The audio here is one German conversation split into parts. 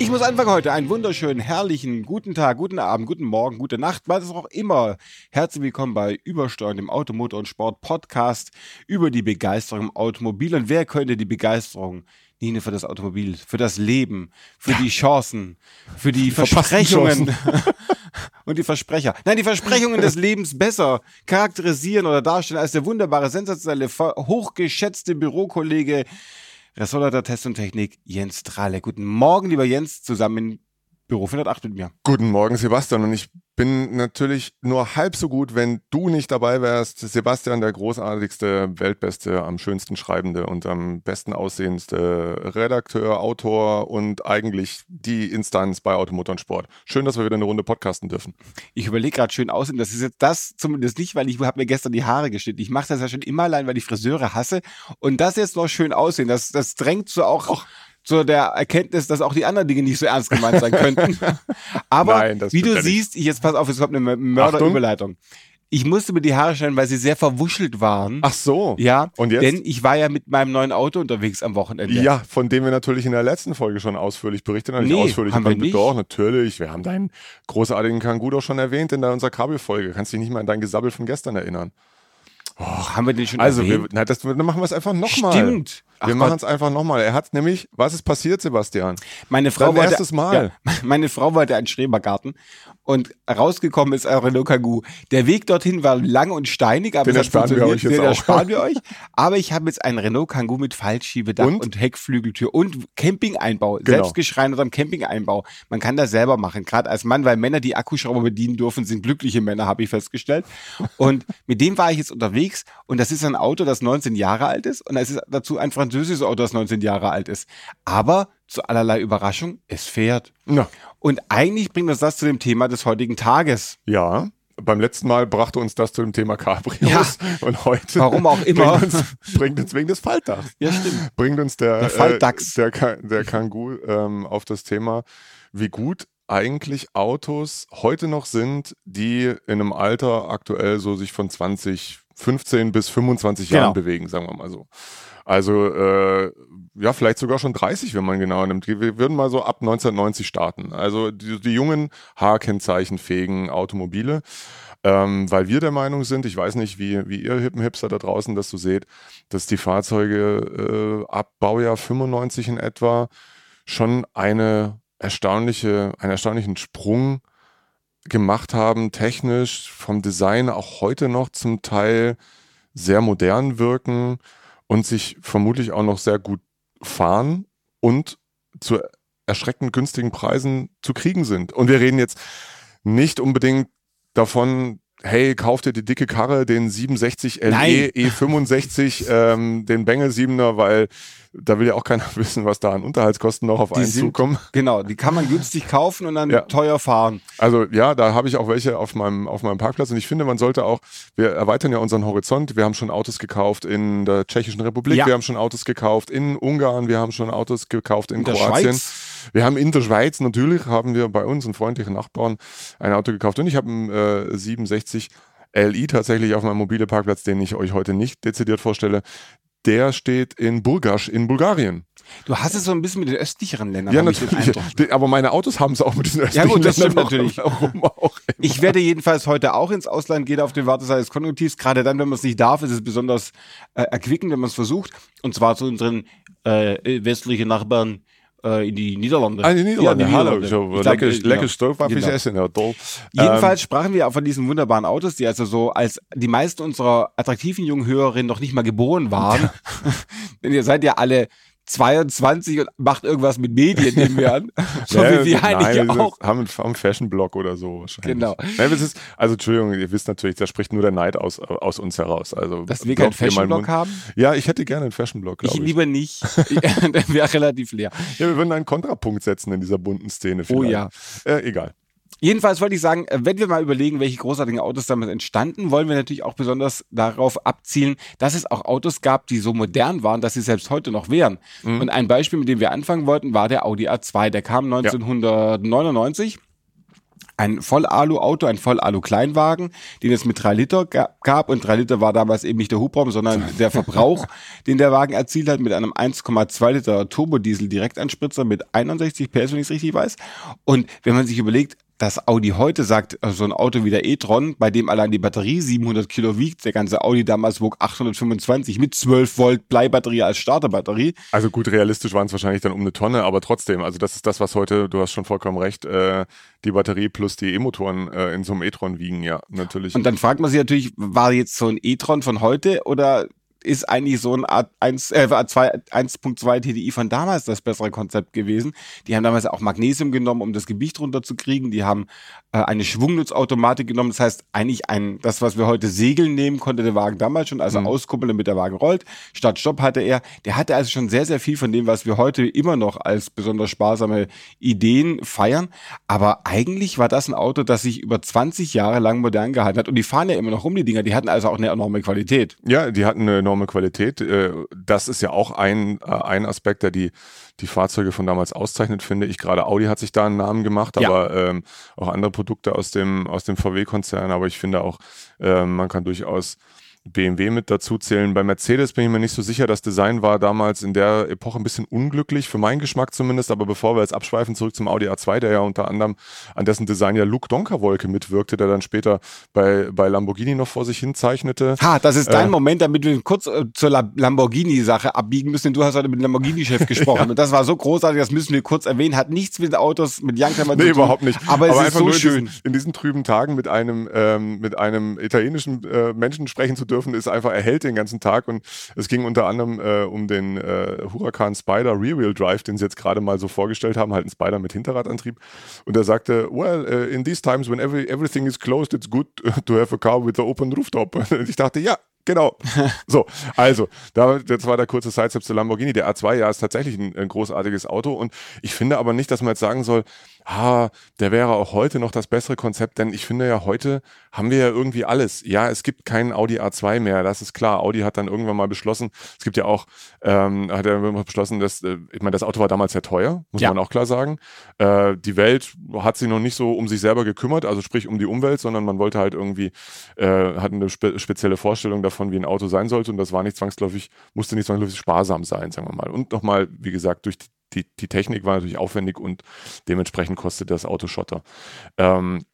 Ich muss anfangen heute. Einen wunderschönen, herrlichen, guten Tag, guten Abend, guten Morgen, gute Nacht, was es auch immer. Herzlich willkommen bei Übersteuern, dem Automotor- und Sport-Podcast über die Begeisterung im Automobil. Und wer könnte die Begeisterung nicht nur für das Automobil, für das Leben, für die Chancen, für die Versprechungen und die Versprecher. Nein, die Versprechungen des Lebens besser charakterisieren oder darstellen als der wunderbare, sensationelle, hochgeschätzte Bürokollege Ressortleiter Test und Technik Jens Trahle. Guten Morgen, lieber Jens, zusammen Büro 408 mit mir. Guten Morgen, Sebastian. Und ich bin natürlich nur halb so gut, wenn du nicht dabei wärst. Sebastian, der großartigste, weltbeste, am schönsten schreibende und am besten aussehendste Redakteur, Autor und eigentlich die Instanz bei Automotor und Sport. Schön, dass wir wieder eine Runde podcasten dürfen. Ich überlege gerade schön aussehen. Das ist jetzt das zumindest nicht, weil ich habe mir gestern die Haare geschnitten. Ich mache das ja schon immer allein, weil ich Friseure hasse. Und das jetzt noch schön aussehen, das, das drängt so auch. Och zu der Erkenntnis, dass auch die anderen Dinge nicht so ernst gemeint sein könnten. Aber Nein, wie du siehst, ich jetzt pass auf, es kommt eine Mörderüberleitung. Ich musste mir die Haare schneiden, weil sie sehr verwuschelt waren. Ach so. Ja. Und jetzt? Denn ich war ja mit meinem neuen Auto unterwegs am Wochenende. Ja, von dem wir natürlich in der letzten Folge schon ausführlich berichtet haben. Nee, ausführlich haben wir nicht. Doch, natürlich. Wir haben deinen großartigen Kangoo doch schon erwähnt in unserer Kabelfolge. Kannst dich nicht mal an dein Gesabbel von gestern erinnern. Oh, haben wir den schon Also, wir, na, das, dann machen wir es einfach nochmal. Stimmt. Wir machen es einfach nochmal. Er hat nämlich, was ist passiert, Sebastian? Meine Frau Dein wollte, erstes Mal. Ja, meine Frau wollte einen Schrebergarten und rausgekommen ist ein Renault Kangoo. Der Weg dorthin war lang und steinig, aber den ersparen wir euch jetzt den auch. ersparen wir euch. Aber ich habe jetzt einen Renault Kangoo mit Fallschiebedach und, und Heckflügeltür und Campingeinbau, genau. selbstgeschreinert am Campingeinbau. Man kann das selber machen, gerade als Mann, weil Männer, die Akkuschrauber bedienen dürfen, sind glückliche Männer, habe ich festgestellt. Und mit dem war ich jetzt unterwegs und das ist ein Auto, das 19 Jahre alt ist und es ist dazu ein französisches Auto, das 19 Jahre alt ist. Aber zu allerlei Überraschung, es fährt. Ja. Und eigentlich bringt uns das zu dem Thema des heutigen Tages. Ja. Beim letzten Mal brachte uns das zu dem Thema Cabrios ja. und heute warum auch immer bringt uns, bringt uns wegen des Faltdachs. Ja, stimmt. Bringt uns der der Faltdachs, äh, der, der Kangoo ähm, auf das Thema, wie gut eigentlich Autos heute noch sind, die in einem Alter aktuell so sich von 20, 15 bis 25 Genau. Jahren bewegen, sagen wir mal so. Also äh, ja, vielleicht sogar schon 30, wenn man genau nimmt. Wir würden mal so ab 1990 starten. Also die, die jungen H-Kennzeichenfähigen Automobile. Ähm, weil wir der Meinung sind, ich weiß nicht, wie, wie ihr hippen Hipster da draußen das so seht, dass die Fahrzeuge äh, ab Baujahr 95 in etwa schon eine erstaunliche, einen erstaunlichen Sprung gemacht haben, technisch, vom Design auch heute noch zum Teil sehr modern wirken und sich vermutlich auch noch sehr gut fahren und zu erschreckend günstigen Preisen zu kriegen sind. Und wir reden jetzt nicht unbedingt davon, hey, kauft ihr die dicke Karre, den 67 LE Nein. E65, ähm, den Bengel 7er, weil da will ja auch keiner wissen, was da an Unterhaltskosten noch auf Die einen sind- zukommen. Genau, die kann man günstig kaufen und dann Ja. teuer fahren. Also ja, da habe ich auch welche auf meinem, auf meinem Parkplatz und ich finde, man sollte auch, wir erweitern ja unseren Horizont. Wir haben schon Autos gekauft in der Tschechischen Republik, Ja. wir haben schon Autos gekauft in Ungarn, wir haben schon Autos gekauft in, In Kroatien. Schweiz. Wir haben in der Schweiz natürlich, haben wir bei uns, einen freundlichen Nachbarn, ein Auto gekauft und ich habe einen äh, 67 LI tatsächlich auf meinem mobile Parkplatz, den ich euch heute nicht dezidiert vorstelle. Der steht in Burgas in Bulgarien. Du hast es so ein bisschen mit den östlicheren Ländern. Ja, den natürlich. Aber meine Autos haben es auch mit diesen östlichen gut, das Ländern. stimmt natürlich. Auch. Ich werde jedenfalls heute auch ins Ausland gehen auf den Warteseite des Konjunktivs. Gerade dann, wenn man es nicht darf, ist es besonders äh, erquickend, wenn man es versucht. Und zwar zu unseren äh, westlichen Nachbarn äh, in die Niederlande. Ah, die Niederlande, Ja, hallo. So, Ich glaub, lecker, äh, lecker ja. Stoofwaffeln Genau. essen, ja toll. Jedenfalls sprachen wir auch von diesen wunderbaren Autos, die also so als die meisten unserer attraktiven jungen Hörerinnen noch nicht mal geboren waren. Denn ihr seid ja alle 22 und macht irgendwas mit Medien, nehmen wir an. So Ja, wie wir eigentlich nein, auch. Haben, einen Fashion-Blog oder so wahrscheinlich. Genau. Nein, das ist, also Entschuldigung, ihr wisst natürlich, da spricht nur der Neid aus, aus uns heraus. Also, Dass wir keinen Fashion-Blog haben? Ja, ich hätte gerne einen Fashion-Blog, Ich glaube ich. lieber nicht. Der wäre relativ leer. Ja, wir würden einen Kontrapunkt setzen in dieser bunten Szene. Oh vielleicht. ja. Äh, egal. Jedenfalls wollte ich sagen, äh, wenn wir mal überlegen, welche großartigen Autos damals entstanden, wollen wir natürlich auch besonders darauf abzielen, dass es auch Autos gab, die so modern waren, dass sie selbst heute noch wären. Mhm. Und ein Beispiel, mit dem wir anfangen wollten, war der Audi A2. Der kam 1999. Ja ein Voll-Alu-Auto, ein Voll-Alu-Kleinwagen, den es mit drei Liter gab und drei Liter war damals eben nicht der Hubraum, sondern der Verbrauch, den der Wagen erzielt hat mit einem 1,2 Liter Turbodiesel Direktanspritzer mit 61 PS, wenn ich es richtig weiß. Und wenn man sich überlegt, dass Audi heute sagt, also so ein Auto wie der e-tron, bei dem allein die Batterie 700 Kilo wiegt, der ganze Audi damals wog 825 mit 12 Volt Bleibatterie als Starterbatterie. Also gut, realistisch waren es wahrscheinlich dann um eine Tonne, aber trotzdem, also das ist das, was heute, du hast schon vollkommen recht, äh, die Batterie plus die E-Motoren äh, in so einem e-tron wiegen, ja, natürlich. Und dann fragt man sich natürlich, war jetzt so ein e-tron von heute oder ist eigentlich so ein Art 1, äh, 1.2 TDI von damals das bessere Konzept gewesen. Die haben damals auch Magnesium genommen, um das Gewicht runterzukriegen. Die haben äh, eine Schwungnutzautomatik genommen. Das heißt, eigentlich ein, das, was wir heute Segeln nehmen, konnte der Wagen damals schon, also mhm. auskuppeln, damit der Wagen rollt. Statt Stopp hatte er, der hatte also schon sehr, sehr viel von dem, was wir heute immer noch als besonders sparsame Ideen feiern. Aber eigentlich war das ein Auto, das sich über 20 Jahre lang modern gehalten hat. Und die fahren ja immer noch rum, die Dinger. Die hatten also auch eine enorme Qualität. Ja, die hatten eine enorme Qualität. Äh, das ist ja auch ein, äh, ein Aspekt, der die, die Fahrzeuge von damals auszeichnet, finde ich. Gerade Audi hat sich da einen Namen gemacht, ja. aber ähm, auch andere Produkte aus dem, aus dem VW-Konzern. Aber ich finde auch, äh, man kann durchaus BMW mit dazu zählen. Bei Mercedes bin ich mir nicht so sicher. Das Design war damals in der Epoche ein bisschen unglücklich, für meinen Geschmack zumindest. Aber bevor wir jetzt abschweifen, zurück zum Audi A2, der ja unter anderem an dessen Design ja Luke Donkerwolke mitwirkte, der dann später bei, bei Lamborghini noch vor sich hin zeichnete. Ha, das ist dein äh, Moment, damit wir kurz äh, zur Lamborghini-Sache abbiegen müssen. Du hast heute mit dem Lamborghini-Chef gesprochen. ja. Und das war so großartig, das müssen wir kurz erwähnen. Hat nichts mit Autos, mit Youngtimer nee, zu tun. Nee, überhaupt nicht. Aber, aber es ist so schön. In diesen, in diesen, trüben Tagen mit einem, ähm, mit einem italienischen äh, Menschen sprechen zu dürfen, ist einfach erhält den ganzen Tag und es ging unter anderem äh, um den äh, Huracan Spider Rear-Wheel Drive, den sie jetzt gerade mal so vorgestellt haben, halt ein Spider mit Hinterradantrieb und er sagte, well, uh, in these times when every, everything is closed, it's good to have a car with an open rooftop. Und ich dachte, ja, Genau. So, also, da, das war der kurze Sidestep zu Lamborghini. Der A2, ja, ist tatsächlich ein, ein, großartiges Auto und ich finde aber nicht, dass man jetzt sagen soll, ah, der wäre auch heute noch das bessere Konzept, denn ich finde ja, heute haben wir ja irgendwie alles. Ja, es gibt keinen Audi A2 mehr, das ist klar. Audi hat dann irgendwann mal beschlossen, es gibt ja auch, ähm, hat er beschlossen, dass, äh, ich meine, das Auto war damals sehr teuer, muss ja. man auch klar sagen. Äh, die Welt hat sich noch nicht so um sich selber gekümmert, also sprich um die Umwelt, sondern man wollte halt irgendwie, äh, hat eine spe spezielle Vorstellung davon, wie ein Auto sein sollte und das war nicht zwangsläufig, musste nicht zwangsläufig sparsam sein, sagen wir mal. Und nochmal, wie gesagt, durch die die, die Technik war natürlich aufwendig und dementsprechend kostet das Auto Schotter. Ähm,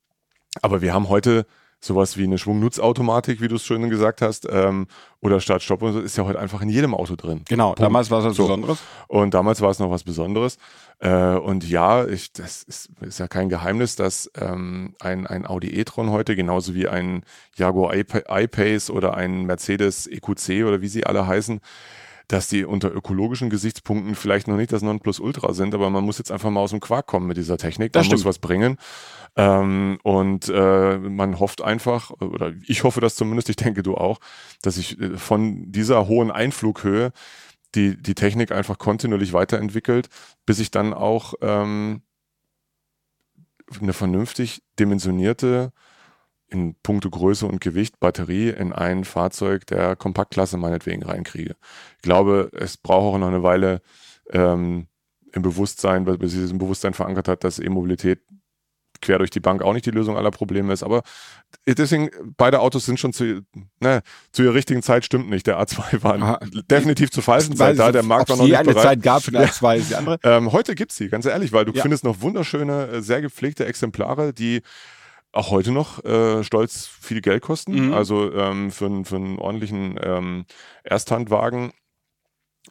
aber wir haben heute sowas wie eine Schwungnutzautomatik, wie du es schön gesagt hast, ähm, oder Start-Stopp und so, ist ja heute einfach in jedem Auto drin. Genau, Punkt. damals war es was so. Besonderes. Und damals war es noch was Besonderes. Äh, und ja, ich, das ist, ist, ja kein Geheimnis, dass ähm, ein, ein Audi e-tron heute, genauso wie ein Jaguar I-Pace oder ein Mercedes EQC oder wie sie alle heißen, dass die unter ökologischen Gesichtspunkten vielleicht noch nicht das Nonplusultra sind, aber man muss jetzt einfach mal aus dem Quark kommen mit dieser Technik. Das muss was bringen. Ähm, und äh, man hofft einfach, oder ich hoffe das zumindest, ich denke du auch, dass sich äh, von dieser hohen Einflughöhe die, die Technik einfach kontinuierlich weiterentwickelt, bis ich dann auch ähm, eine vernünftig dimensionierte in puncto Größe und Gewicht Batterie in ein Fahrzeug der Kompaktklasse meinetwegen reinkriege. Ich glaube, es braucht auch noch eine Weile ähm, im Bewusstsein, bis sich das im Bewusstsein verankert hat, dass E-Mobilität quer durch die Bank auch nicht die Lösung aller Probleme ist. Aber deswegen, beide Autos sind schon zu, ne, zu ihrer richtigen Zeit stimmt nicht. Der A2 war Aha. definitiv zur falschen Zeit da. Der Markt war noch nicht eine bereit. Zeit gab für den A2 ist die andere. Ähm, heute gibt's sie, ganz ehrlich, weil du ja. findest noch wunderschöne, äh, sehr gepflegte Exemplare, die auch heute noch äh, stolz viel Geld kosten. Mhm. Also ähm, für, für einen ordentlichen ähm, Ersthandwagen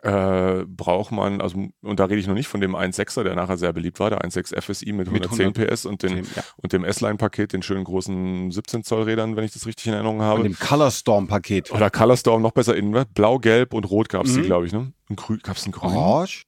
äh, braucht man, also und da rede ich noch nicht von dem 1.6er, der nachher sehr beliebt war, der 1.6 FSI mit 110 mit 100 PS und, den, 10, ja. und dem S-Line-Paket, den schönen großen 17 Zoll Rädern, wenn ich das richtig in Erinnerung habe. Und dem Colorstorm-Paket. Oder Colorstorm, noch besser in ne? Blau, Gelb und Rot gab es mhm. die, glaube ich. Ne? Gab es ein Grün? Orange?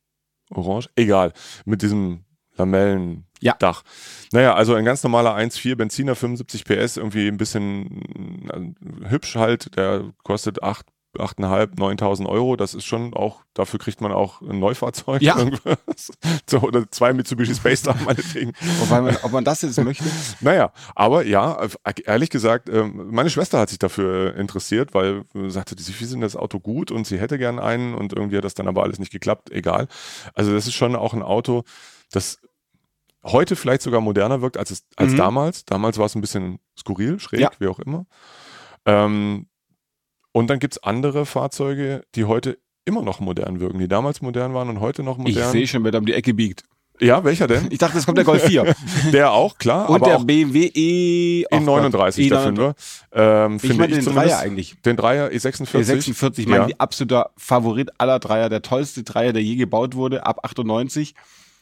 Orange? Egal. Mit diesem Lamellen ja. Dach. Naja, also ein ganz normaler 1.4 Benziner, 75 PS, irgendwie ein bisschen äh, hübsch halt, der kostet 8 8.500, 9.000 Euro. Das ist schon auch, dafür kriegt man auch ein Neufahrzeug. Ja. so, oder zwei Mitsubishi Space Star meinetwegen. Wobei man, ob man das jetzt möchte. Naja, aber ja, ehrlich gesagt, ähm, meine Schwester hat sich dafür interessiert, weil sie sagte, sie findet das Auto gut und sie hätte gern einen und irgendwie hat das dann aber alles nicht geklappt. Egal. Also das ist schon auch ein Auto, das heute vielleicht sogar moderner wirkt als, es, als Mhm. damals. Damals war es ein bisschen skurril, schräg, Ja. wie auch immer. Ähm, und dann gibt's andere Fahrzeuge, die heute immer noch modern wirken, die damals modern waren und heute noch Ich modern. sehe schon, wer da um die Ecke biegt. ja, welcher denn? Ich dachte, es kommt der Golf 4. Der auch, klar. Und der BMW E. ach Gott, E39, der E39. Fünfer. Ähm, Ich meine den. Dreier eigentlich. Den Dreier E46. Der 46, mein Ja. absoluter Favorit aller Dreier, der tollste Dreier, der je gebaut wurde, ab 98.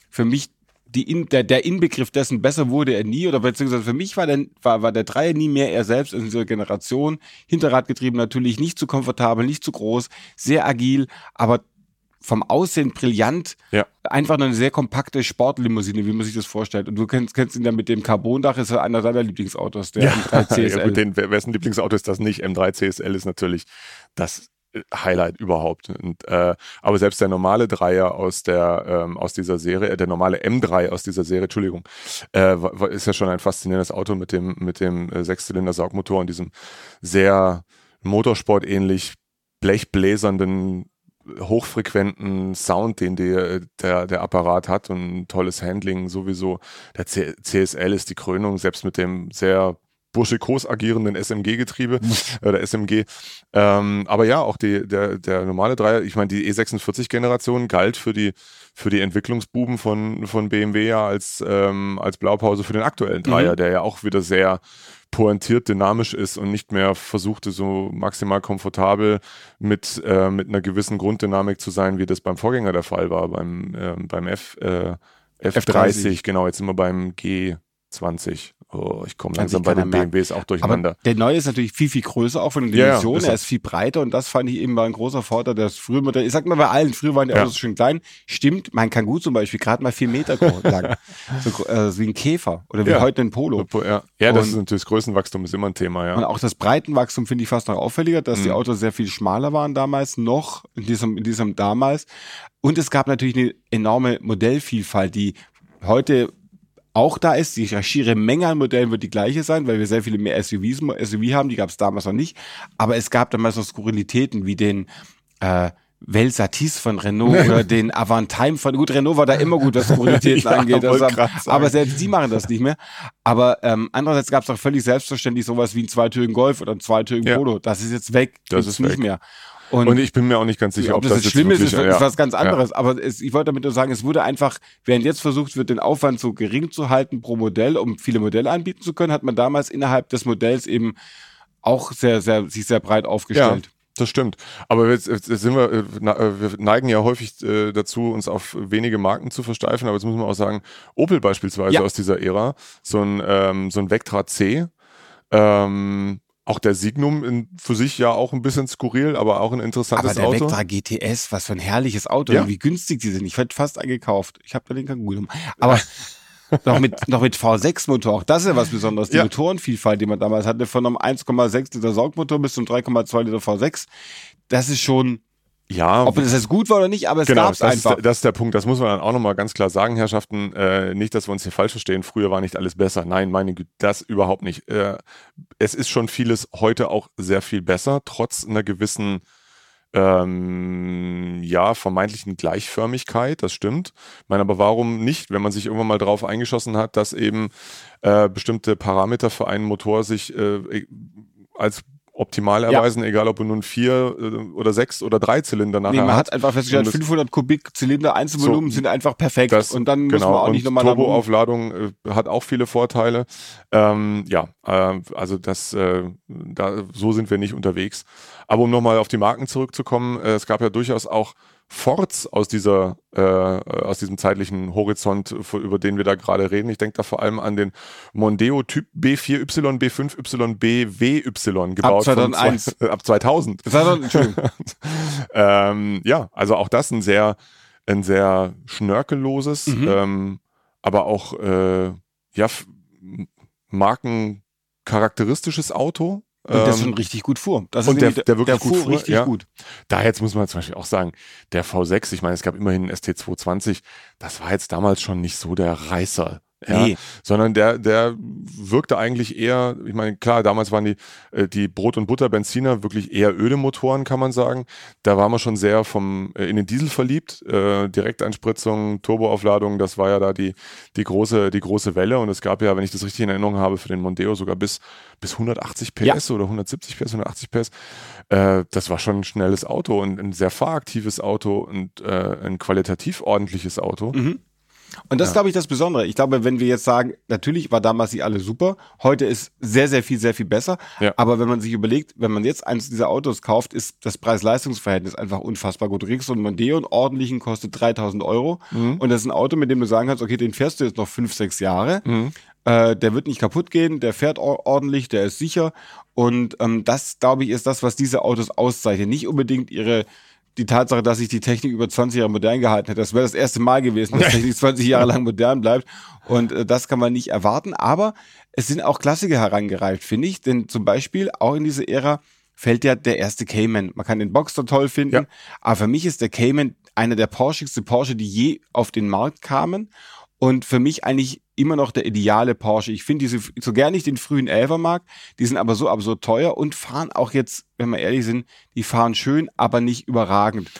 Für mich In, der, der Inbegriff dessen besser wurde er nie, oder beziehungsweise für mich war der, war, war der Dreier nie mehr er selbst in dieser Generation. Hinterradgetrieben natürlich, nicht zu komfortabel, nicht zu groß, sehr agil, aber vom Aussehen brillant. Ja. Einfach nur eine sehr kompakte Sportlimousine, wie man sich das vorstellt. Und du kennst, kennst ihn ja mit dem Carbondach, ist ja einer deiner Lieblingsautos, der M3 CSL. Ja, gut, den, wessen Lieblingsauto ist das nicht? M3 CSL ist natürlich das Highlight überhaupt. Und, äh, aber selbst der normale Dreier aus der ähm, aus dieser Serie, äh, der normale M3 aus dieser Serie, Entschuldigung, äh, ist ja schon ein faszinierendes Auto mit dem mit dem äh, Sechszylinder-Saugmotor und diesem sehr Motorsport-ähnlich blechbläsernden hochfrequenten Sound, den der, der, der Apparat hat und ein tolles Handling sowieso. Der C CSL ist die Krönung, selbst mit dem sehr burschikos agierenden SMG-Getriebe oder SMG. Ähm, aber ja, auch die, der, der normale Dreier, ich meine, die E46-Generation galt für die, für die Entwicklungsbuben von, von BMW ja als, ähm, als Blaupause für den aktuellen Dreier, Mhm. der ja auch wieder sehr pointiert dynamisch ist und nicht mehr versuchte, so maximal komfortabel mit, äh, mit einer gewissen Grunddynamik zu sein, wie das beim Vorgänger der Fall war, beim, ähm, beim F, äh, F30, F30. genau, jetzt sind wir beim G20. Oh, ich komme langsam bei den merken. BMWs auch durcheinander. Aber der neue ist natürlich viel, viel größer, auch von den Ja, ja, Dimensionen. ist er ist viel breiter und das fand ich eben war ein großer Vorteil. Mit der- ich sag mal bei allen, früher waren die Ja. Autos schön klein. Stimmt, mein Kangoo zum Beispiel, gerade mal vier Meter lang. so, äh, wie ein Käfer oder wie Ja. heute ein Polo. Ja, ja das Und- ist natürlich das Größenwachstum ist immer ein Thema, ja. Und auch das Breitenwachstum finde ich fast noch auffälliger, dass die Mhm. Autos sehr viel schmaler waren damals noch, in diesem, in diesem damals. Und es gab natürlich eine enorme Modellvielfalt, die heute auch da ist. Die schiere Menge an Modellen wird die gleiche sein, weil wir sehr viele mehr SUVs, SUV haben, die gab es damals noch nicht. Aber es gab damals noch Skurrilitäten wie den äh, Velsatis von Renault oder den Avantime von, gut, Renault war da immer gut, was Skurrilitäten Ja, angeht. Also, aber selbst die machen das nicht mehr. Aber ähm, andererseits gab es auch völlig selbstverständlich sowas wie einen zweitürigen Golf oder einen zweitürigen Ja. Polo. Das ist jetzt weg. Das Gibt's ist nicht weg. mehr. Und ich bin mir auch nicht ganz sicher, ob, das, jetzt schlimm ist, ist, ist ja. was ganz anderes. Aber es, ich wollte damit nur sagen, es wurde einfach, während jetzt versucht wird, den Aufwand so gering zu halten pro Modell, um viele Modelle anbieten zu können, hat man damals innerhalb des Modells eben auch sehr, sehr, sich sehr breit aufgestellt. Das stimmt. Aber jetzt, jetzt sind wir, äh, äh, wir neigen ja häufig äh, dazu, uns auf wenige Marken zu versteifen, aber jetzt muss man auch sagen, Opel beispielsweise Ja. aus dieser Ära, so ein, ähm, so ein Vectra C, ähm, auch der Signum in, für sich ja auch ein bisschen skurril, aber auch ein interessantes Aber der Auto. Vectra GTS, was für ein herrliches Auto, Ja. wie günstig die sind. Ich hätte fast eingekauft. Ich habe da den Kangoo genommen. Aber noch mit, noch mit V6-Motor, auch das ist ja was Besonderes. Die Ja. Motorenvielfalt, die man damals hatte, von einem 1,6 Liter Saugmotor bis zum 3,2 Liter V6, das ist schon, ja, ob das jetzt gut war oder nicht, aber es Genau, das ist, einfach. das ist der Punkt. Das muss man dann auch nochmal ganz klar sagen, Herrschaften. Äh, nicht, dass wir uns hier falsch verstehen. Früher war nicht alles besser. Nein, meine Güte, das überhaupt nicht. Äh, es ist schon vieles heute auch sehr viel besser, trotz einer gewissen, ähm, ja, vermeintlichen Gleichförmigkeit. Das stimmt. Ich meine, aber warum nicht, wenn man sich irgendwann mal drauf eingeschossen hat, dass eben äh, bestimmte Parameter für einen Motor sich äh, als optimal Ja. erweisen, egal ob er nun vier äh, oder sechs oder drei Zylinder nachher Nee, man hat. einfach festgestellt, Und das- 500 Kubik Zylinder Einzelvolumen So, sind einfach perfekt. Das, und dann muss genau, man auch nicht nochmal Turboaufladung äh, hat auch viele Vorteile. Ähm, ja, äh, also das, äh, da, so sind wir nicht unterwegs. Aber um nochmal auf die Marken zurückzukommen, äh, es gab ja durchaus auch Forts aus dieser, äh, aus diesem zeitlichen Horizont, über den wir da gerade reden. Ich denke da vor allem an den Mondeo Typ B4Y, B5Y, BWY gebaut. von 2001. Zwei, äh, ab 2000 Das war doch, Entschuldigung. ähm, ja, also auch das ein sehr, ein sehr schnörkelloses, Mhm. ähm, aber auch äh, ja, markencharakteristisches Auto, Und das schon richtig gut fuhr. Das und der, nämlich- der wirklich der gut fuhr fuhr, richtig ja. gut. Da jetzt muss man zum Beispiel auch sagen, der V6, ich meine, es gab immerhin einen ST220, das war jetzt damals schon nicht so der Reißer. Ja, Nee. sondern der, der wirkte eigentlich eher, ich meine, klar, damals waren die, äh, die Brot- und Butter-Benziner wirklich eher öde Motoren, kann man sagen. Da war man schon sehr vom, äh, in den Diesel verliebt, äh, Direkteinspritzung, Turboaufladung, das war ja da die, die große, die große Welle und es gab ja, wenn ich das richtig in Erinnerung habe, für den Mondeo sogar bis, bis 180 PS oder 170 PS, 180 PS. Äh, das war schon ein schnelles Auto und ein sehr fahraktives Auto und äh, ein qualitativ ordentliches Auto. Mhm. Und das ist, glaube ich, das Besondere. Ich glaube, wenn wir jetzt sagen, natürlich war damals die alle super, heute ist sehr, sehr viel, sehr viel besser. Ja. Aber wenn man sich überlegt, wenn man jetzt eins dieser Autos kauft, ist das Preis-Leistungs-Verhältnis einfach unfassbar gut. Du kriegst so einen Mondeo, einen ordentlichen, kostet 3000 Euro. Mhm. Und das ist ein Auto, mit dem du sagen kannst, okay, den fährst du jetzt noch fünf, sechs Jahre. Äh, der wird nicht kaputt gehen, der fährt or ordentlich, der ist sicher. Und ähm, das, glaube ich, ist das, was diese Autos auszeichnet. Nicht unbedingt ihre die Tatsache, dass sich die Technik über 20 Jahre modern gehalten hat. Das wäre das erste Mal gewesen, dass Technik 20 Jahre lang modern bleibt. Und äh, das kann man nicht erwarten. Aber es sind auch Klassiker herangereift, finde ich. Denn zum Beispiel auch in diese Ära fällt ja der erste Cayman. Man kann den Boxster toll finden. Ja. Aber für mich ist der Cayman einer der porschigste Porsche, die je auf den Markt kamen. Und für mich eigentlich immer noch der ideale Porsche. Ich finde diese, so gern ich den frühen Elfer mag, die sind aber so absurd teuer und fahren auch jetzt, wenn wir ehrlich sind, die fahren schön, aber nicht überragend.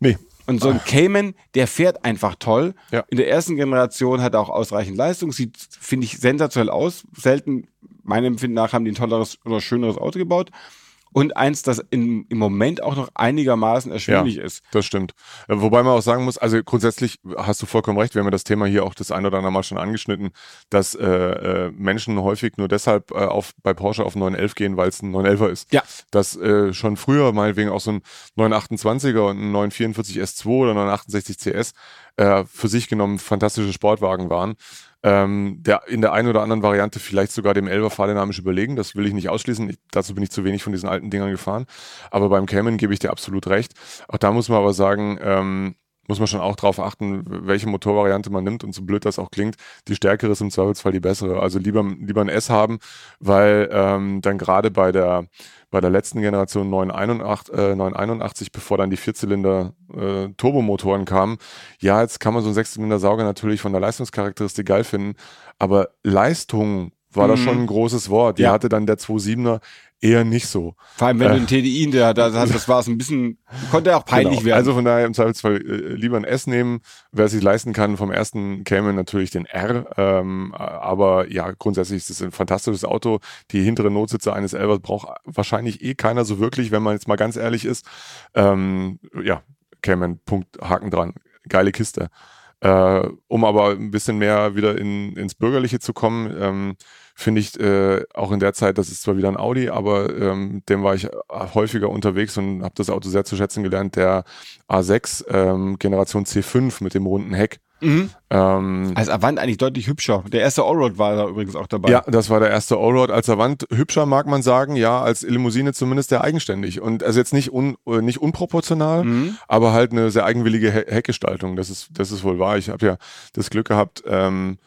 Nee, Und so ein Cayman, der fährt einfach toll. Ja. In der ersten Generation hat er auch ausreichend Leistung, sieht, finde ich, sensationell aus. Selten, meinem Empfinden nach, haben die ein tolleres oder schöneres Auto gebaut. Und eins, das in, im Moment auch noch einigermaßen erschwinglich ist. Das stimmt. Äh, Wobei man auch sagen muss, also grundsätzlich hast du vollkommen recht, wir haben ja das Thema hier auch das ein oder andere Mal schon angeschnitten, dass äh, äh, Menschen häufig nur deshalb äh, auf, bei Porsche auf 911 gehen, weil es ein 911er ist. Ja. Dass äh, schon früher meinetwegen auch so ein 928er und ein 944 S2 oder 968 CS äh, für sich genommen fantastische Sportwagen waren. Ähm, der in der einen oder anderen Variante vielleicht sogar dem 11er fahrdynamisch überlegen. Das will ich nicht ausschließen. Ich, dazu bin ich zu wenig von diesen alten Dingern gefahren. Aber beim Cayman gebe ich dir absolut recht. Auch da muss man aber sagen, ähm, muss man schon auch drauf achten, welche Motorvariante man nimmt und so blöd das auch klingt, die stärkere ist im Zweifelsfall die bessere. Also lieber, lieber ein S haben, weil ähm, dann gerade bei der bei der letzten Generation 981, äh, 981 bevor dann die Vierzylinder äh, Turbomotoren kamen, ja, jetzt kann man so einen Sechszylinder Sauger natürlich von der Leistungscharakteristik geil finden, aber Leistung war da Mhm. schon ein großes Wort. Die Ja. hatte dann der 27er eher nicht so. Vor allem, wenn Äh. du einen TDI in der, da, das, das war es ein bisschen, konnte auch peinlich Genau. werden. Also von daher im Zweifelsfall äh, lieber ein S nehmen. Wer es sich leisten kann, vom ersten Cayman natürlich den R. Ähm, aber ja, grundsätzlich ist es ein fantastisches Auto. Die hinteren Notsitze eines Elvers braucht wahrscheinlich eh keiner so wirklich, wenn man jetzt mal ganz ehrlich ist. Ähm, ja, Cayman, Punkt, Haken dran. Geile Kiste. Äh, um aber ein bisschen mehr wieder in, ins Bürgerliche zu kommen, ähm, finde ich äh, auch in der Zeit, das ist zwar wieder ein Audi, aber ähm, dem war ich häufiger unterwegs und habe das Auto sehr zu schätzen gelernt, der A6 ähm, Generation C5 mit dem runden Heck. Mhm. Ähm, Als Avant eigentlich deutlich hübscher. Der erste Allroad war da übrigens auch dabei. ja, das war der erste Allroad als Avant. Hübscher mag man sagen, ja, als Limousine zumindest sehr eigenständig. Und also jetzt nicht, un, äh, nicht unproportional, Mhm. aber halt eine sehr eigenwillige He Heckgestaltung. Das ist, das ist wohl wahr. Ich habe ja das Glück gehabt, ähm,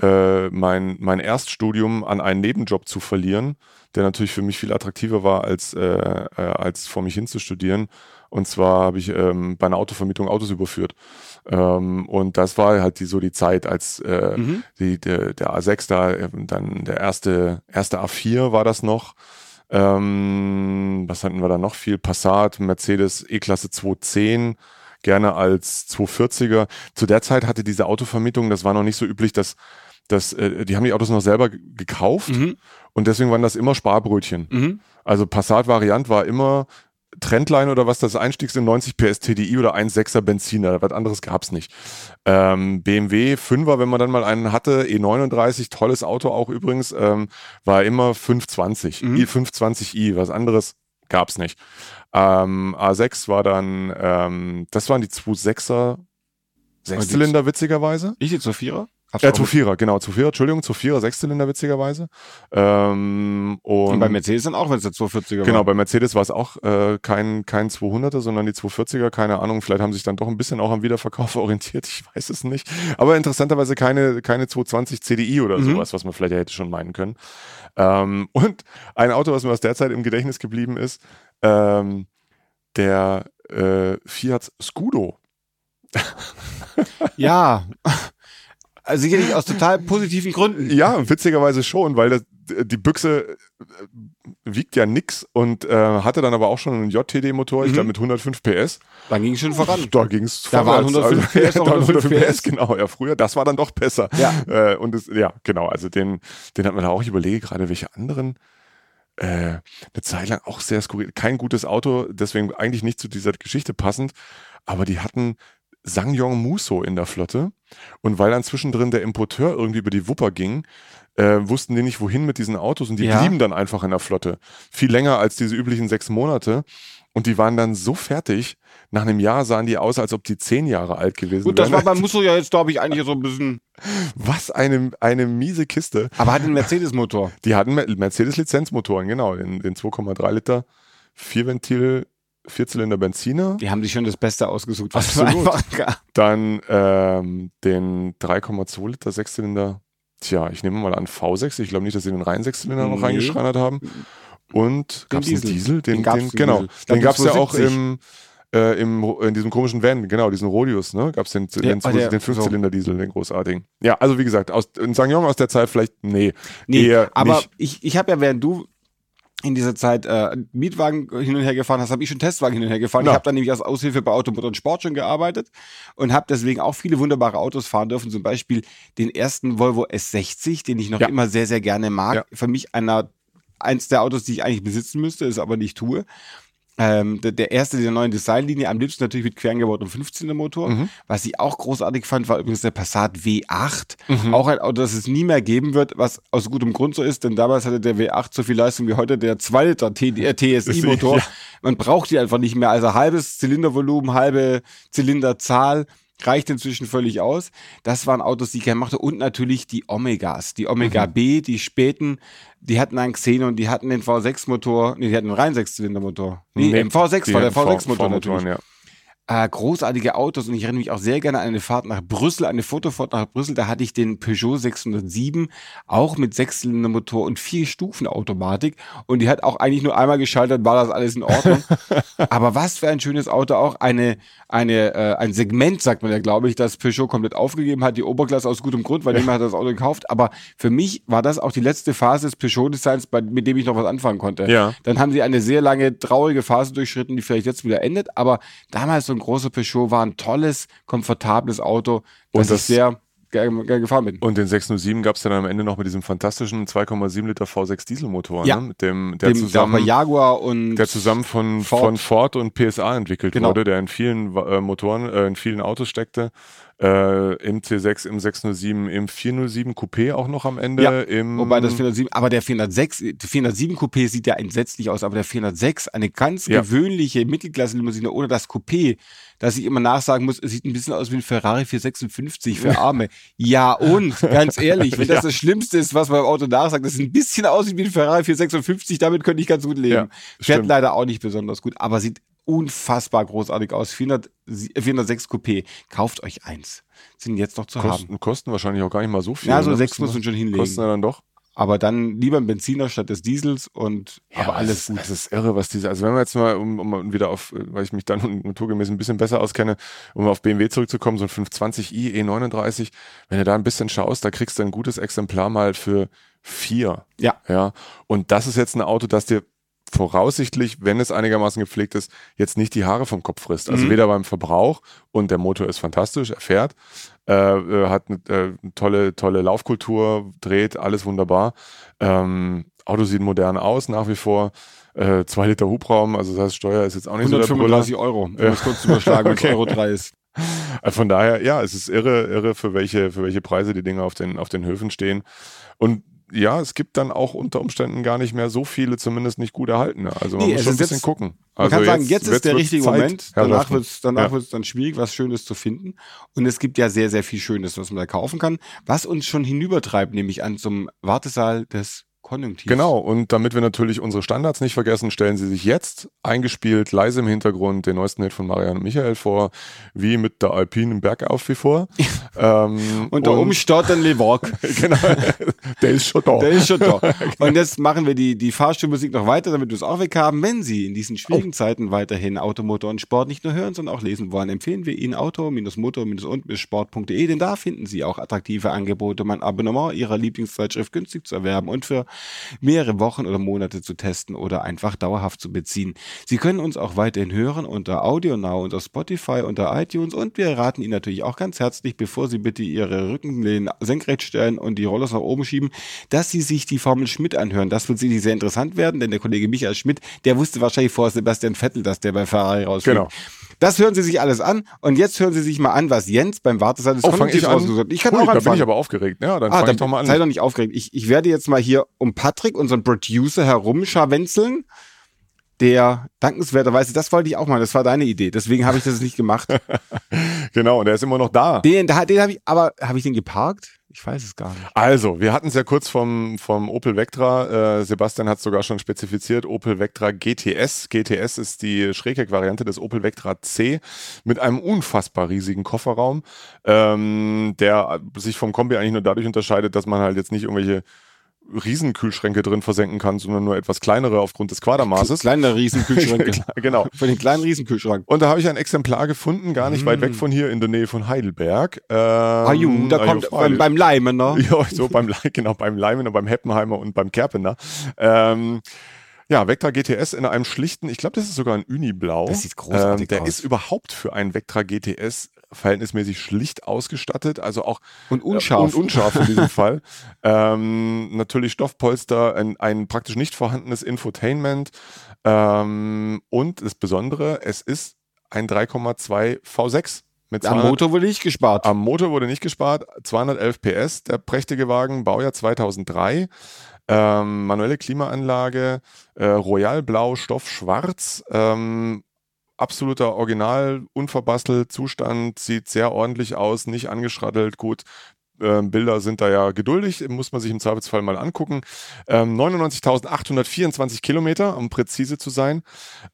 äh, mein, mein Erststudium an einen Nebenjob zu verlieren, der natürlich für mich viel attraktiver war, als, äh, äh, als vor mich hin zu studieren. Und zwar habe ich ähm, bei einer Autovermietung Autos überführt. Ähm, und das war halt die, so die Zeit, als äh, Mhm. die, der, der A6 da, äh, dann der erste, erste A4 war das noch. Ähm, was hatten wir da noch viel? Passat, Mercedes E-Klasse 210, gerne als 240er. Zu der Zeit hatte diese Autovermietung, das war noch nicht so üblich, dass, dass äh, die haben die Autos noch selber gekauft Mhm. und deswegen waren das immer Sparbrötchen. Mhm. Also Passat-Variant war immer Trendline oder was das Einstiegs in 90 PS TDI oder 1,6er Benziner. Was anderes gab's nicht. Ähm, BMW 5er, wenn man dann mal einen hatte, E39, tolles Auto auch übrigens, ähm, war immer 520, Mhm. i 520i, was anderes gab's nicht. Ähm, A6 war dann, ähm, das waren die 2,6er Sechszylinder witzigerweise. Ich zur Vierer? Hab's Ja, zu Vierer, genau, zu Vierer, Entschuldigung, zu Vierer, Sechszylinder witzigerweise. Ähm, und, Und bei Mercedes dann auch, wenn es der 240er war. Genau, bei Mercedes war es auch äh, kein, kein 200er, sondern die 240er, keine Ahnung, vielleicht haben sich dann doch ein bisschen auch am Wiederverkauf orientiert, ich weiß es nicht. Aber interessanterweise keine, keine 220 CDI oder Mhm. sowas, was man vielleicht hätte schon meinen können. Ähm, und ein Auto, was mir aus der Zeit im Gedächtnis geblieben ist, ähm, der äh, Fiat Scudo. Ja. Also sicherlich aus total positiven Gründen. Ja, witzigerweise schon, weil das, die Büchse äh, wiegt ja nix und äh, hatte dann aber auch schon einen JTD-Motor, ich Mhm. glaube mit 105 PS. Dann ging es schon voran. Da ging es Da waren 105 PS, noch 105 PS. genau. Ja, früher, das war dann doch besser. Ja. Äh, und das, ja, genau, also den, den hat man da auch, ich überlege gerade, welche anderen äh, eine Zeit lang auch sehr skurril. Kein gutes Auto, deswegen eigentlich nicht zu dieser Geschichte passend, aber die hatten Sangyong Muso in der Flotte und weil dann zwischendrin der Importeur irgendwie über die Wupper ging, äh, wussten die nicht, wohin mit diesen Autos und die Ja. blieben dann einfach in der Flotte. Viel länger als diese üblichen sechs Monate. Und die waren dann so fertig, nach einem Jahr sahen die aus, als ob die zehn Jahre alt gewesen Gut, das wären. war beim Musso ja jetzt, glaube ich, eigentlich so ein bisschen. Was eine, eine miese Kiste. Aber hat einen Mercedes-Motor. Die hatten Mer- Mercedes-Lizenzmotoren, genau, den, den 2,3 Liter Vierventil, Vierzylinder Benziner. Die haben sich schon das Beste ausgesucht, was es Absolut. einfach gab. Dann ähm, den 3,2 Liter Sechszylinder, tja, ich nehme mal an V6. Ich glaube nicht, dass sie den reinen Sechszylinder noch Nee. reingeschreinert haben. Und gab es einen Diesel. Den, Den gab's, den, genau. Den gab es ja auch 270. im, äh, im, in diesem komischen Van, genau, diesen Rodius, ne? Gab es den, Ja, den, den Fünfzylinder-Diesel, den großartigen. Ja, also wie gesagt, aus in Sangyong aus der Zeit vielleicht, nee. Nee, eher aber nicht. ich, ich habe ja, während du in dieser Zeit äh, Mietwagen hin und her gefahren hast, habe ich schon Testwagen hin und her gefahren. Ja. Ich habe dann nämlich als Aushilfe bei Automotor und Sport schon gearbeitet und habe deswegen auch viele wunderbare Autos fahren dürfen. Zum Beispiel den ersten Volvo S60, den ich noch Ja. immer sehr, sehr gerne mag. Ja. Für mich einer, eins der Autos, die ich eigentlich besitzen müsste, es aber nicht tue. Ähm, der, der erste der neuen Designlinie, am liebsten natürlich mit quergebautem 15er Motor. Mhm. Was ich auch großartig fand, war übrigens der Passat W8. Mhm. Auch ein Auto, das es nie mehr geben wird, was aus gutem Grund so ist, denn damals hatte der W8 so viel Leistung wie heute der 2 Liter äh, TSI-Motor. Ja. Man braucht die einfach nicht mehr. Also halbes Zylindervolumen, halbe Zylinderzahl reicht inzwischen völlig aus. Das waren Autos, die ich gerne mochte. Und natürlich die Omegas. Die Omega Mhm. B, die späten, die hatten einen Xenon, die hatten den V6-Motor, nee, die hatten einen reinen Sechszylindermotor. Nee, Nee, im V6 Die war der V- V6-Motor V-Motoren, natürlich. ja. Äh, großartige Autos und ich erinnere mich auch sehr gerne an eine Fahrt nach Brüssel, eine Fotofahrt nach Brüssel. Da hatte ich den Peugeot 607, auch mit Sechszylindermotor und vier Stufen Automatik. Und die hat auch eigentlich nur einmal geschaltet, war das alles in Ordnung. Aber was für ein schönes Auto auch. Eine, eine, äh, ein Segment, sagt man ja, glaube ich, das Peugeot komplett aufgegeben hat, die Oberklasse aus gutem Grund, weil niemand hat das Auto gekauft. Aber für mich war das auch die letzte Phase des Peugeot-Designs, bei- mit dem ich noch was anfangen konnte. Ja. Dann haben sie eine sehr lange, traurige Phase durchschritten, die vielleicht jetzt wieder endet. Aber damals so ein großer Peugeot war ein tolles, komfortables Auto, das, Und das- ich sehr gerne gefahren bin. Und den 607 gab es dann am Ende noch mit diesem fantastischen 2,7 Liter V6 Dieselmotor, Ja. ne? mit dem der Dem, der zusammen bei Jaguar und der zusammen von Ford. Ford, von Ford und PSA entwickelt Genau. wurde, der in vielen äh, Motoren, äh, in vielen Autos steckte. Äh, Im T6, im 607, im 407 Coupé auch noch am Ende. Ja, im, Wobei das 407, aber der 406, der 407 Coupé sieht ja entsetzlich aus, aber der 406, eine ganz Ja. gewöhnliche Mittelklasse-Limousine ohne das Coupé, dass ich immer nachsagen muss, es sieht ein bisschen aus wie ein Ferrari 456 für Arme. ja und, ganz ehrlich, wenn das Ja. das Schlimmste ist, was man beim Auto nachsagt, das sieht ein bisschen aus wie ein Ferrari 456, damit könnte ich ganz gut leben. Ja, Fährt leider auch nicht besonders gut, aber sieht unfassbar großartig aus. 400, 406 Coupé, kauft euch eins. Sind jetzt noch zu haben. kosten, kosten wahrscheinlich auch gar nicht mal so viel. Ja, so ne? sechs Müssen muss wir- man schon hinlegen. Kosten ja dann doch. Aber dann lieber ein Benziner statt des Diesels und aber Ja, alles es, gut. Es ist irre, was diese, also wenn wir jetzt mal, um, um wieder auf, weil ich mich dann naturgemäß ein bisschen besser auskenne, um auf BMW zurückzukommen, so ein 520i E39, wenn du da ein bisschen schaust, da kriegst du ein gutes Exemplar mal für vier. Ja. Ja. Und das ist jetzt ein Auto, das dir voraussichtlich, wenn es einigermaßen gepflegt ist, jetzt nicht die Haare vom Kopf frisst. Also Mhm. weder beim Verbrauch und der Motor ist fantastisch, er fährt, äh, äh, hat eine, äh, tolle, tolle Laufkultur, dreht, alles wunderbar. Ähm, Auto sieht modern aus, nach wie vor. Äh, zwei Liter Hubraum, also das heißt, Steuer ist jetzt auch nicht so der Brüller. 135 Euro, um es kurz zu überschlagen, wenn es Okay. Euro 3 ist. Äh, Von daher, ja, es ist irre, irre, für welche, für welche Preise die Dinge auf den, auf den Höfen stehen. Und ja, es gibt dann auch unter Umständen gar nicht mehr so viele, zumindest nicht gut erhaltene. Also man Nee, muss es schon ein bisschen jetzt- gucken. Man Also kann sagen, jetzt ist der richtige Zeit, Moment. Danach wird es danach Ja. wird's dann schwierig, was Schönes zu finden. Und es gibt ja sehr, sehr viel Schönes, was man da kaufen kann, was uns schon hinübertreibt, nämlich an zum Wartesaal des Konjunktivs. Genau, und damit wir natürlich unsere Standards nicht vergessen, stellen Sie sich jetzt eingespielt, leise im Hintergrund, den neuesten Hit von Marianne und Michael vor, wie mit der Alpine Bergauf wie vor. ähm, Und da oben steht dann Levorg. genau, der ist schon da. Der ist schon da. Und jetzt machen wir die, die Fahrstuhlmusik noch weiter, damit wir es auch weg haben. Wenn Sie in diesen schwierigen Zeiten weiterhin Automotor und Sport nicht nur hören, sondern auch lesen wollen, empfehlen wir Ihnen auto-motor-und-sport.de, denn da finden Sie auch attraktive Angebote, um ein Abonnement Ihrer Lieblingszeitschrift günstig zu erwerben und für mehrere Wochen oder Monate zu testen oder einfach dauerhaft zu beziehen. Sie können uns auch weiterhin hören unter Audio Now, unter Spotify, unter iTunes und wir raten Ihnen natürlich auch ganz herzlich, bevor Sie bitte Ihre Rückenlehnen senkrecht stellen und die Rollers nach oben schieben, dass Sie sich die Formel Schmidt anhören. Das wird sicherlich sehr interessant werden, denn der Kollege Michael Schmidt, der wusste wahrscheinlich vor Sebastian Vettel, dass der bei Ferrari rausfliegt. Genau. Das hören Sie sich alles an und jetzt hören Sie sich mal an, was Jens beim Wartesaal des Oh, Konjunktivs rausgesucht hat. Ich kann Cool, auch da bin anfangen. ich aber aufgeregt. Ja, dann Ah, fang dann ich doch mal an. sei doch nicht aufgeregt. Ich, ich werde jetzt mal hier um Patrick, unseren Producer, herumscharwenzeln. Der dankenswerterweise, das wollte ich auch mal, das war deine Idee, deswegen habe ich das nicht gemacht. Genau, und der ist immer noch da. Den, den habe ich, aber habe ich den geparkt? Ich weiß es gar nicht. Also, wir hatten es ja kurz vom, vom Opel Vectra. Äh, Sebastian hat es sogar schon spezifiziert. Opel Vectra GTS. GTS ist die Schrägheck-Variante des Opel Vectra C mit einem unfassbar riesigen Kofferraum, ähm, der sich vom Kombi eigentlich nur dadurch unterscheidet, dass man halt jetzt nicht irgendwelche Riesenkühlschränke drin versenken kann, sondern nur etwas kleinere aufgrund des Quadermaßes. Kleiner Riesenkühlschrank. genau. Für den kleinen Riesenkühlschrank. Und da habe ich ein Exemplar gefunden, gar nicht weit weg von hier in der Nähe von Heidelberg. Ähm, Ah, ju, da ah, kommt jo, beim, beim Leimen, ne? Ja, so beim, genau, beim Leimener, beim Heppenheimer und beim Kerpener. Ähm, ja, Vectra GTS in einem schlichten, ich glaube, das ist sogar ein Uniblau. Das sieht großartig ähm, Der aus. ist überhaupt für einen Vectra GTS verhältnismäßig schlicht ausgestattet, also auch Und unscharf. und unscharf in diesem Fall. Ähm, natürlich Stoffpolster, ein, ein praktisch nicht vorhandenes Infotainment ähm, und das Besondere, es ist ein 3,2 V6 mit Am 200 Motor wurde nicht gespart. am Motor wurde nicht gespart, 211 PS, der prächtige Wagen, Baujahr 2003. Ähm, manuelle Klimaanlage, äh, Royal Blau, Stoff Schwarz, ähm, absoluter Original, unverbastelt, Zustand, sieht sehr ordentlich aus, nicht angeschraddelt, gut. Ähm, Bilder sind da ja geduldig, muss man sich im Zweifelsfall mal angucken. Ähm, 99.824 Kilometer, um präzise zu sein.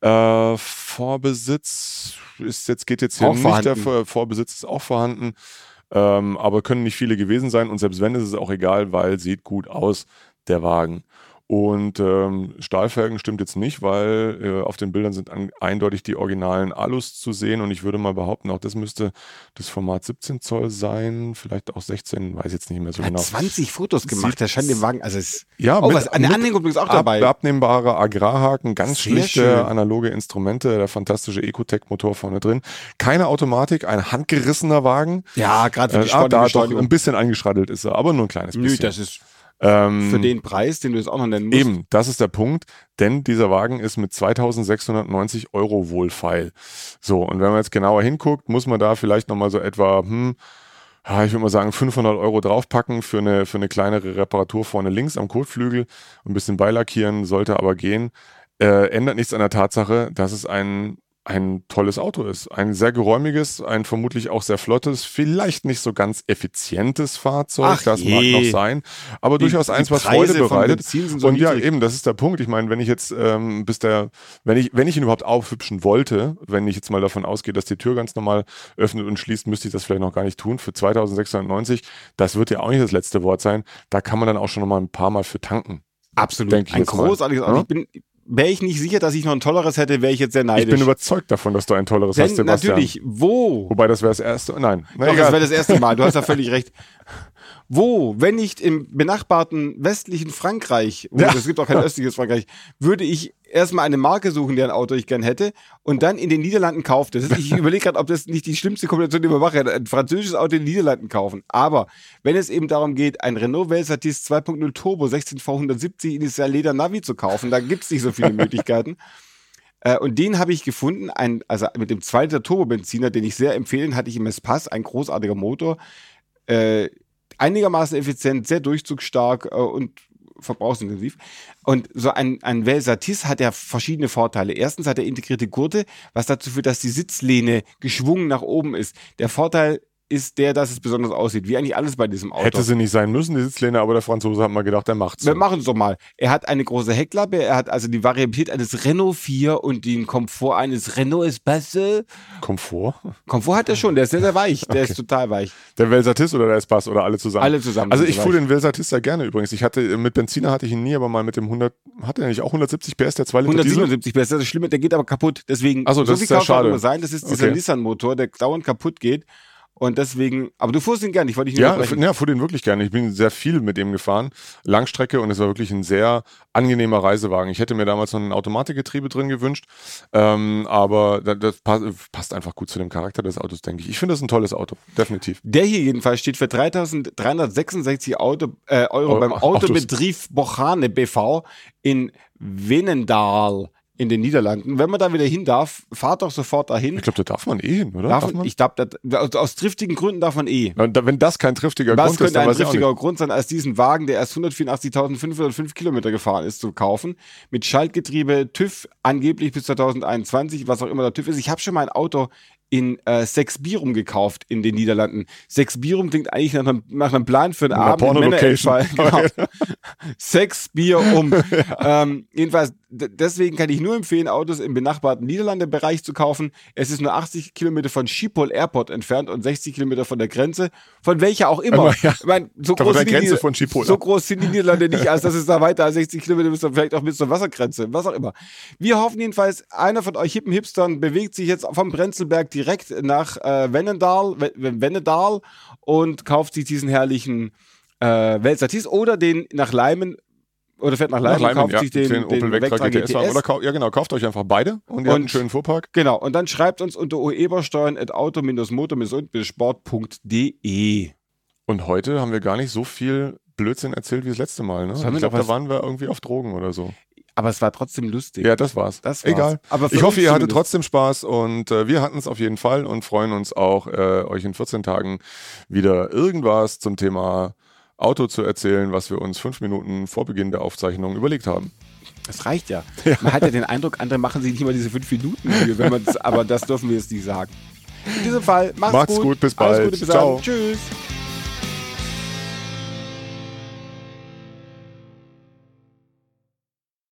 Äh, Vorbesitz ist jetzt, geht jetzt hier Auch nicht, der vorhanden. Vor- Vorbesitz ist auch vorhanden. Ähm, aber können nicht viele gewesen sein und selbst wenn, ist es auch egal, weil sieht gut aus, der Wagen. Und ähm, Stahlfelgen stimmt jetzt nicht, weil äh, auf den Bildern sind an, eindeutig die originalen Alus zu sehen und ich würde mal behaupten, auch das müsste das Format 17 Zoll sein, vielleicht auch 16, weiß jetzt nicht mehr so Hat genau. 20 Fotos gemacht, der scheint den Wagen, also es Ja, oh, mit- was, eine mit Anhängung übrigens auch Ab, dabei. abnehmbare Agrarhaken, ganz Sehr schlichte schön. analoge Instrumente, der fantastische Ecotec-Motor vorne drin. Keine Automatik, ein handgerissener Wagen. Ja, gerade für Äh, die ah, da doch ein bisschen eingeschraddelt ist er, aber nur ein kleines Nö, bisschen. das ist ähm, für den Preis, den du jetzt auch noch nennen musst. Eben, das ist der Punkt, denn dieser Wagen ist mit 2690 Euro wohlfeil. So, und wenn man jetzt genauer hinguckt, muss man da vielleicht nochmal so etwa, hm, ich würde mal sagen, 500 Euro draufpacken für eine, für eine kleinere Reparatur vorne links am Kotflügel. Ein bisschen beilackieren sollte aber gehen. Äh, ändert nichts an der Tatsache, dass es ein, ein tolles Auto ist. Ein sehr geräumiges, ein vermutlich auch sehr flottes, vielleicht nicht so ganz effizientes Fahrzeug, Ach das je. mag noch sein, aber Die- durchaus eins, was Freude bereitet. So und ja, niedrig. eben, das ist der Punkt. Ich meine, wenn ich jetzt ähm, bis der, wenn ich, wenn ich ihn überhaupt aufhübschen wollte, wenn ich jetzt mal davon ausgehe, dass die Tür ganz normal öffnet und schließt, müsste ich das vielleicht noch gar nicht tun. Für 2690, das wird ja auch nicht das letzte Wort sein. Da kann man dann auch schon noch mal ein paar Mal für tanken. Absolut. Ein großartiges Auto. Ja? Ich bin, wäre ich nicht sicher, dass ich noch ein tolleres hätte, wäre ich jetzt sehr neidisch. Ich bin überzeugt davon, dass du ein tolleres Denn hast, Sebastian. natürlich, wo? Wobei das wäre das erste. Nein, na Doch, das wäre das erste Mal. Du hast ja völlig recht. Wo, wenn nicht im benachbarten westlichen Frankreich, und Ja. es gibt auch kein östliches Frankreich, würde ich erstmal eine Marke suchen, deren Auto ich gern hätte, und dann in den Niederlanden. Das ist, ich überlege gerade, ob das nicht die schlimmste Kombination, die man mache, ein französisches Auto in den Niederlanden kaufen. Aber wenn es eben darum geht, ein Renault Velsatis 2.0 Turbo 16V170 initial Leder Navi zu kaufen, da gibt es nicht so viele Möglichkeiten. Äh, und den habe ich gefunden, ein, also mit dem 2 Liter Turbobenziner, den ich sehr empfehlen, hatte ich im Espace, ein großartiger Motor, äh, einigermaßen effizient, sehr durchzugsstark äh, und verbrauchsintensiv. Und so ein, ein Velsatis hat ja verschiedene Vorteile. Erstens hat er integrierte Gurte, was dazu führt, dass die Sitzlehne geschwungen nach oben ist. Der Vorteil ist der, dass es besonders aussieht, wie eigentlich alles bei diesem Auto. Hätte sie nicht sein müssen, die Sitzlehne, aber der Franzose hat mal gedacht, er macht's. Wir machen es doch mal. Er hat eine große Heckklappe, er hat also die Variabilität eines Renault 4 und den Komfort eines Renault Espace. Komfort? Komfort hat er schon, der ist sehr, sehr weich, der Okay. ist total weich. Der Velsatis oder der Espace oder alle zusammen? Alle zusammen. Also ich so fuhr weich. den Velsatis sehr gerne übrigens. Ich hatte, mit Benziner hatte ich ihn nie, aber mal mit dem 100, hatte er nicht auch 170 PS, der 2 Liter Diesel? 177 PS, das ist das Schlimme, der geht aber kaputt. Deswegen, Ach so, das viel ist sehr schade. sein, das ist dieser Okay. Nissan-Motor, der dauernd kaputt geht. Und deswegen, aber du fuhrst ihn gern, ich wollte dich nicht Ja, f- ja, fuhr den wirklich gerne. Ich bin sehr viel mit dem gefahren. Langstrecke und es war wirklich ein sehr angenehmer Reisewagen. Ich hätte mir damals noch ein Automatikgetriebe drin gewünscht, ähm, aber das, das passt, passt einfach gut zu dem Charakter des Autos, denke ich. Ich finde das ein tolles Auto, definitiv. Der hier jedenfalls steht für 3.366 Auto, äh, Euro Eu- beim. Autobetrieb Bochane BV in Venendaal in den Niederlanden. Wenn man da wieder hin darf, fahrt doch sofort dahin. Ich glaube, da darf man eh hin, oder? Darf, Darf man? ich glaube, aus, triftigen Gründen darf man eh. Wenn das kein triftiger Was Grund ist, könnte dann ein triftiger. Grund sein, als diesen Wagen, der erst 184.505 Kilometer gefahren ist, zu kaufen? Mit Schaltgetriebe, TÜV angeblich bis 2021, was auch immer der TÜV ist. Ich habe schon mal ein Auto in äh, Sex Birum gekauft in den Niederlanden. Sex Birum klingt eigentlich nach einem, nach einem Plan für einen Einer Abend. Porno-Location. Genau. Sex Bier um. ähm, jedenfalls, deswegen kann ich nur empfehlen, Autos im benachbarten Niederlande-Bereich zu kaufen. Es ist nur 80 Kilometer von Schiphol Airport entfernt und 60 Kilometer von der Grenze, von welcher auch immer. Aber ja, ich mein, so, groß sind die Grenze Nieder- von Schiphol. so groß sind die Niederlande nicht, als dass es da weiter als 60 Kilometer bis vielleicht auch bis zur Wassergrenze, was auch immer. Wir hoffen jedenfalls, einer von euch hippen Hipstern bewegt sich jetzt vom Brenzelberg direkt nach äh, Wennendaal, We- Wennedal und kauft sich diesen herrlichen äh, Welsatis oder den nach Leimen oder fährt nach und Leimen, kauft ja, sich den, den, Opel Vectra GTS. Wagen. Oder kau ja, genau, kauft euch einfach beide und ihr habt einen Und- schönen Fuhrpark. Genau, und dann schreibt uns unter oebersteuern.auto-motor-sport.de. Und heute haben wir gar nicht so viel Blödsinn erzählt wie das letzte Mal. Ne? Ich glaube, da waren wir irgendwie auf Drogen oder so. Aber es war trotzdem lustig. Ja, das war's. Das war's. Egal. Aber ich hoffe, ihr hattet trotzdem Spaß und äh, wir hatten es auf jeden Fall und freuen uns auch, äh, euch in 14 Tagen wieder irgendwas zum Thema Auto zu erzählen, was wir uns fünf Minuten vor Beginn der Aufzeichnung überlegt haben. Das reicht ja. Man hat ja den Eindruck, andere machen sich nicht mal diese fünf Minuten wenn man's, aber das dürfen wir jetzt nicht sagen. In diesem Fall, macht's, Macht's gut, bis Alles bald. Gute, bis Ciao. Tschüss.